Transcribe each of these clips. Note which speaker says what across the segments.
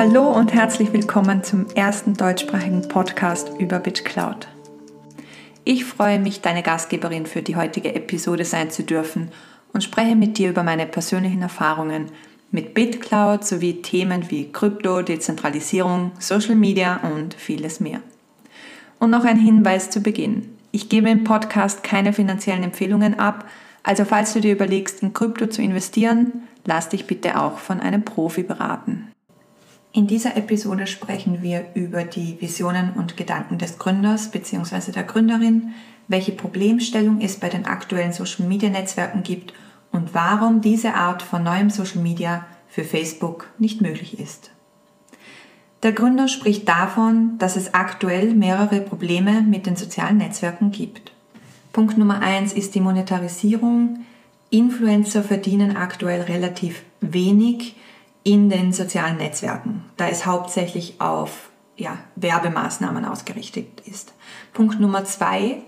Speaker 1: Hallo und herzlich willkommen zum ersten deutschsprachigen Podcast über BitCloud. Ich freue mich, deine Gastgeberin für die heutige Episode sein zu dürfen und spreche mit dir über meine persönlichen Erfahrungen mit BitCloud sowie Themen wie Krypto, Dezentralisierung, Social Media und vieles mehr. Und noch ein Hinweis zu Beginn. Ich gebe im Podcast keine finanziellen Empfehlungen ab, also falls du dir überlegst, in Krypto zu investieren, lass dich bitte auch von einem Profi beraten. In dieser Episode sprechen wir über die Visionen und Gedanken des Gründers bzw. der Gründerin, welche Problemstellung es bei den aktuellen Social-Media-Netzwerken gibt und warum diese Art von neuem Social Media für Facebook nicht möglich ist. Der Gründer spricht davon, dass es aktuell mehrere Probleme mit den sozialen Netzwerken gibt. Punkt Nummer eins ist die Monetarisierung. Influencer verdienen aktuell relativ wenig in den sozialen Netzwerken, da es hauptsächlich auf ja, Werbemaßnahmen ausgerichtet ist. Punkt Nummer zwei,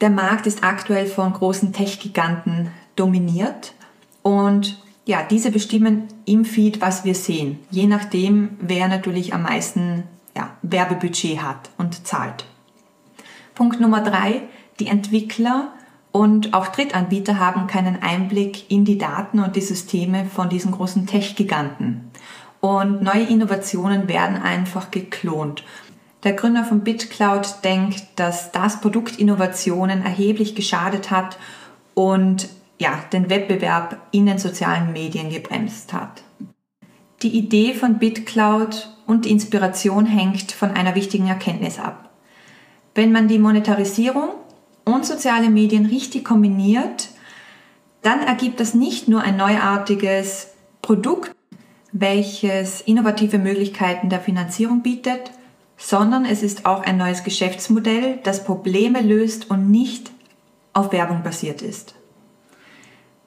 Speaker 1: der Markt ist aktuell von großen Tech-Giganten dominiert und ja, diese bestimmen im Feed, was wir sehen, je nachdem, wer natürlich am meisten ja, Werbebudget hat und zahlt. Punkt Nummer drei, die Entwickler und auch Drittanbieter haben keinen Einblick in die Daten und die Systeme von diesen großen Tech-Giganten. Und neue Innovationen werden einfach geklont. Der Gründer von BitCloud denkt, dass das Produktinnovationen erheblich geschadet hat und ja, den Wettbewerb in den sozialen Medien gebremst hat. Die Idee von BitCloud und die Inspiration hängt von einer wichtigen Erkenntnis ab. Wenn man die Monetarisierung und soziale Medien richtig kombiniert, dann ergibt das nicht nur ein neuartiges Produkt, welches innovative Möglichkeiten der Finanzierung bietet, sondern es ist auch ein neues Geschäftsmodell, das Probleme löst und nicht auf Werbung basiert ist.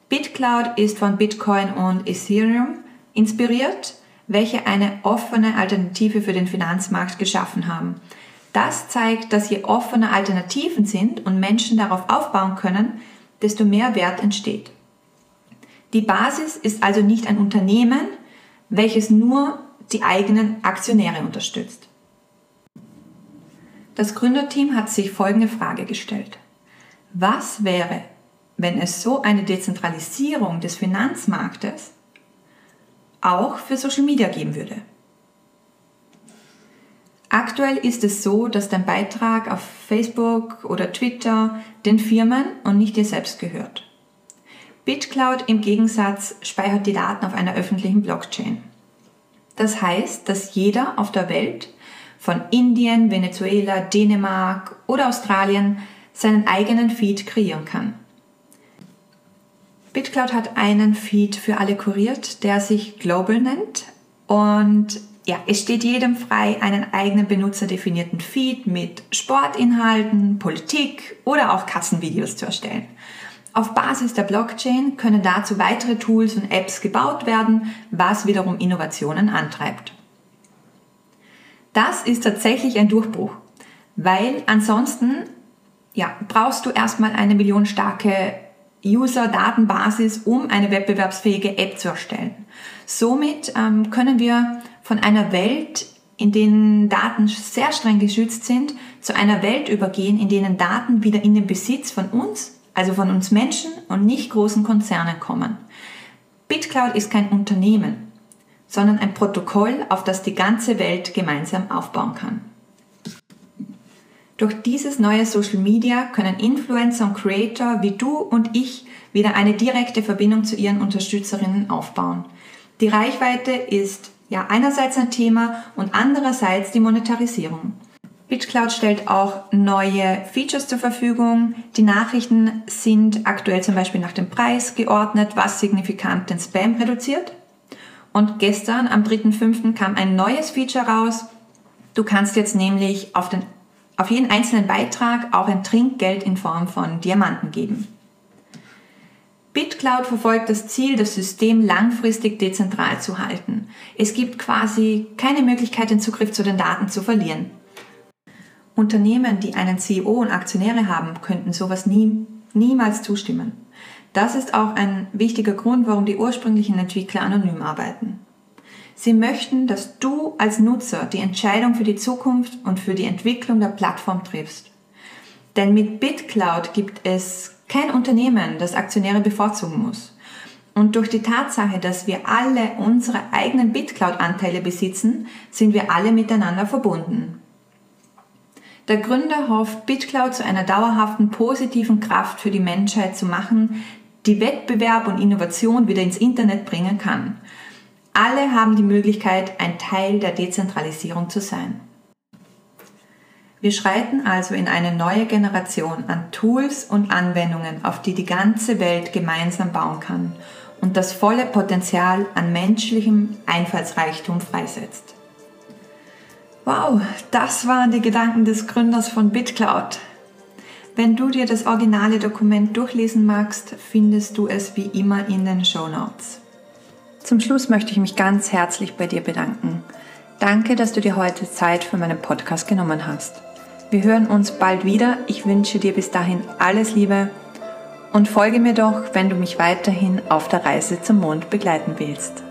Speaker 1: BitCloud ist von Bitcoin und Ethereum inspiriert, welche eine offene Alternative für den Finanzmarkt geschaffen haben. Das zeigt, dass je offener Alternativen sind und Menschen darauf aufbauen können, desto mehr Wert entsteht. Die Basis ist also nicht ein Unternehmen, welches nur die eigenen Aktionäre unterstützt. Das Gründerteam hat sich folgende Frage gestellt. Was wäre, wenn es so eine Dezentralisierung des Finanzmarktes auch für Social Media geben würde? Aktuell ist es so, dass dein Beitrag auf Facebook oder Twitter den Firmen und nicht dir selbst gehört. BitCloud im Gegensatz speichert die Daten auf einer öffentlichen Blockchain. Das heißt, dass jeder auf der Welt von Indien, Venezuela, Dänemark oder Australien seinen eigenen Feed kreieren kann. BitCloud hat einen Feed für alle kuriert, der sich Global nennt und ja, es steht jedem frei, einen eigenen benutzerdefinierten Feed mit Sportinhalten, Politik oder auch Katzenvideos zu erstellen. Auf Basis der Blockchain können dazu weitere Tools und Apps gebaut werden, was wiederum Innovationen antreibt. Das ist tatsächlich ein Durchbruch, weil ansonsten ja, brauchst du erstmal eine millionstarke User-Datenbasis, um eine wettbewerbsfähige App zu erstellen. Somit ähm, können wir von einer Welt, in denen Daten sehr streng geschützt sind, zu einer Welt übergehen, in denen Daten wieder in den Besitz von uns, also von uns Menschen und nicht großen Konzernen kommen. BitCloud ist kein Unternehmen, sondern ein Protokoll, auf das die ganze Welt gemeinsam aufbauen kann. Durch dieses neue Social Media können Influencer und Creator wie du und ich wieder eine direkte Verbindung zu ihren Unterstützerinnen aufbauen. Die Reichweite ist ja einerseits ein Thema und andererseits die Monetarisierung. BitCloud stellt auch neue Features zur Verfügung. Die Nachrichten sind aktuell zum Beispiel nach dem Preis geordnet, was signifikant den Spam reduziert. Und gestern, am 3.5., kam ein neues Feature raus. Du kannst jetzt nämlich auf, den, auf jeden einzelnen Beitrag auch ein Trinkgeld in Form von Diamanten geben. BitCloud verfolgt das Ziel, das System langfristig dezentral zu halten. Es gibt quasi keine Möglichkeit, den Zugriff zu den Daten zu verlieren. Unternehmen, die einen CEO und Aktionäre haben, könnten sowas nie, niemals zustimmen. Das ist auch ein wichtiger Grund, warum die ursprünglichen Entwickler anonym arbeiten. Sie möchten, dass du als Nutzer die Entscheidung für die Zukunft und für die Entwicklung der Plattform triffst. Denn mit BitCloud gibt es kein Unternehmen, das Aktionäre bevorzugen muss. Und durch die Tatsache, dass wir alle unsere eigenen BitCloud-Anteile besitzen, sind wir alle miteinander verbunden. Der Gründer hofft, BitCloud zu einer dauerhaften positiven Kraft für die Menschheit zu machen, die Wettbewerb und Innovation wieder ins Internet bringen kann. Alle haben die Möglichkeit, ein Teil der Dezentralisierung zu sein. Wir schreiten also in eine neue Generation an Tools und Anwendungen, auf die die ganze Welt gemeinsam bauen kann und das volle Potenzial an menschlichem Einfallsreichtum freisetzt. Wow, das waren die Gedanken des Gründers von BitCloud. Wenn du dir das originale Dokument durchlesen magst, findest du es wie immer in den Show Notes. Zum Schluss möchte ich mich ganz herzlich bei dir bedanken. Danke, dass du dir heute Zeit für meinen Podcast genommen hast. Wir hören uns bald wieder. Ich wünsche dir bis dahin alles Liebe und folge mir doch, wenn du mich weiterhin auf der Reise zum Mond begleiten willst.